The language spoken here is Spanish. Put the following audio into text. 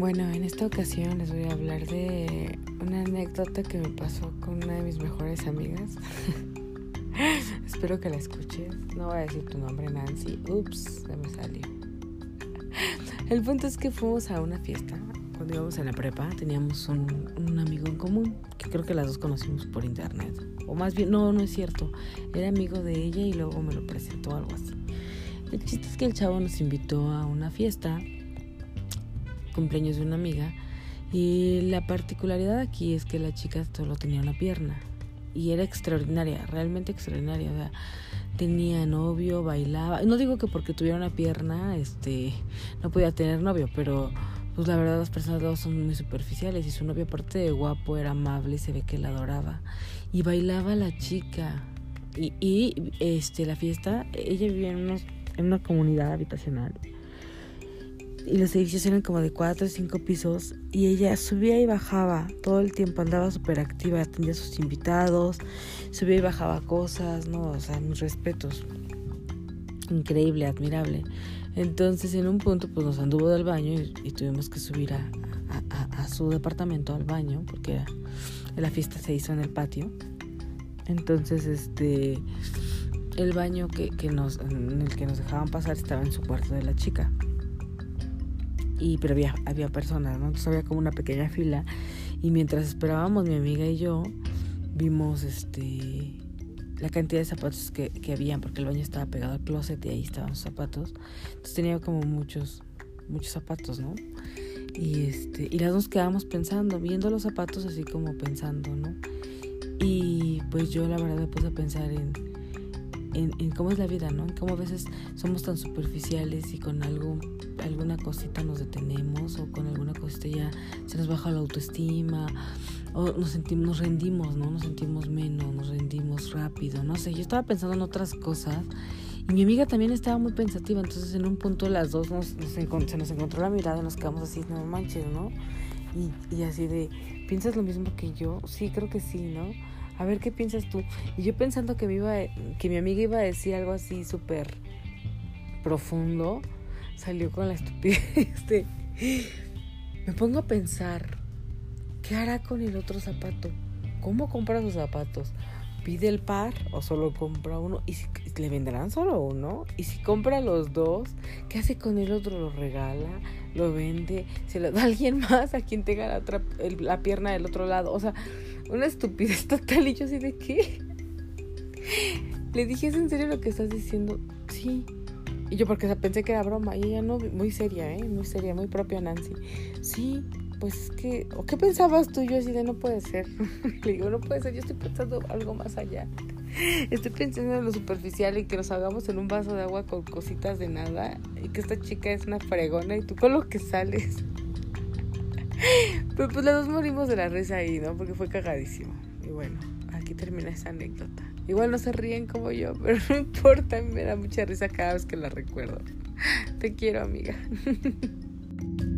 Bueno, en esta ocasión les voy a hablar de una anécdota que me pasó con una de mis mejores amigas. Espero que la escuches. No voy a decir tu nombre, Nancy. Ups, se me salió. El punto es que fuimos a una fiesta. Cuando íbamos en la prepa, teníamos un, un amigo en común que creo que las dos conocimos por internet. O más bien, no, no es cierto. Era amigo de ella y luego me lo presentó algo así. El chiste es que el chavo nos invitó a una fiesta, cumpleaños de una amiga, y la particularidad aquí es que la chica solo tenía una pierna y era extraordinaria, realmente extraordinaria. Tenía novio, bailaba. No digo que porque tuviera una pierna, este, no podía tener novio, pero pues la verdad las personas dos son muy superficiales y su novio aparte de guapo era amable, se ve que la adoraba y bailaba la chica. Y, y este la fiesta, ella vivía en en una comunidad habitacional. Y los edificios eran como de cuatro o cinco pisos. Y ella subía y bajaba todo el tiempo, andaba súper activa, atendía a sus invitados, subía y bajaba cosas, ¿no? O sea, mis respetos. Increíble, admirable. Entonces en un punto pues nos anduvo del baño y, tuvimos que subir a, su departamento al baño porque la fiesta se hizo en el patio. Entonces este el baño que, que nos, en el que nos dejaban pasar estaba en su cuarto de la chica. Y, pero había, había personas, ¿no? Entonces había como una pequeña fila. Y mientras esperábamos, mi amiga y yo vimos este la cantidad de zapatos que, que habían, porque el baño estaba pegado al closet y ahí estaban los zapatos. Entonces tenía como muchos, muchos zapatos, ¿no? Y este, y las dos quedábamos pensando, viendo los zapatos así como pensando, ¿no? Y pues yo la verdad me puse a pensar en en, cómo es la vida, ¿no? En cómo a veces somos tan superficiales y con algo, cosita nos detenemos o con alguna cosita ya se nos baja la autoestima o nos sentimos, nos rendimos, ¿no? Nos sentimos menos, nos rendimos rápido, no sé. Yo estaba pensando en otras cosas y mi amiga también estaba muy pensativa, entonces en un punto las dos nos, se nos encontró la mirada y nos quedamos así, no manches, ¿no? Y, y así de, ¿piensas lo mismo que yo? Sí, creo que sí, ¿no? a ver qué piensas tú. Y yo pensando que, me iba, que mi amiga iba a decir algo así súper profundo, salió con la estupidez de... Me pongo a pensar, ¿qué hará con el otro zapato? ¿Cómo compra sus zapatos? ¿Pide el par o solo compra uno? ¿Y si le venderán solo uno? ¿Y si compra los dos? ¿Qué hace con el otro? ¿Lo regala? ¿Lo vende? ¿Se lo da a alguien más a quien tenga la, otra, pierna del otro lado? O sea, una estupidez total. Y yo así de qué. Le dije, ¿es en serio lo que estás diciendo? Sí. Y yo porque pensé que era broma. Y ella no, muy seria, ¿eh? Muy seria, muy propia Nancy. Sí, pues es que... ¿O qué pensabas tú? Yo así de no puede ser. Le digo, no puede ser. Yo estoy pensando algo más allá. Estoy pensando en lo superficial y que nos hagamos en un vaso de agua con cositas de nada. Y que esta chica es una fregona y tú con lo que sales. Pero pues las dos morimos de la risa ahí, ¿no? Porque fue cagadísimo. Y bueno, aquí termina esa anécdota. Igual no se ríen como yo, pero no importa, me da mucha risa cada vez que la recuerdo. Te quiero, amiga.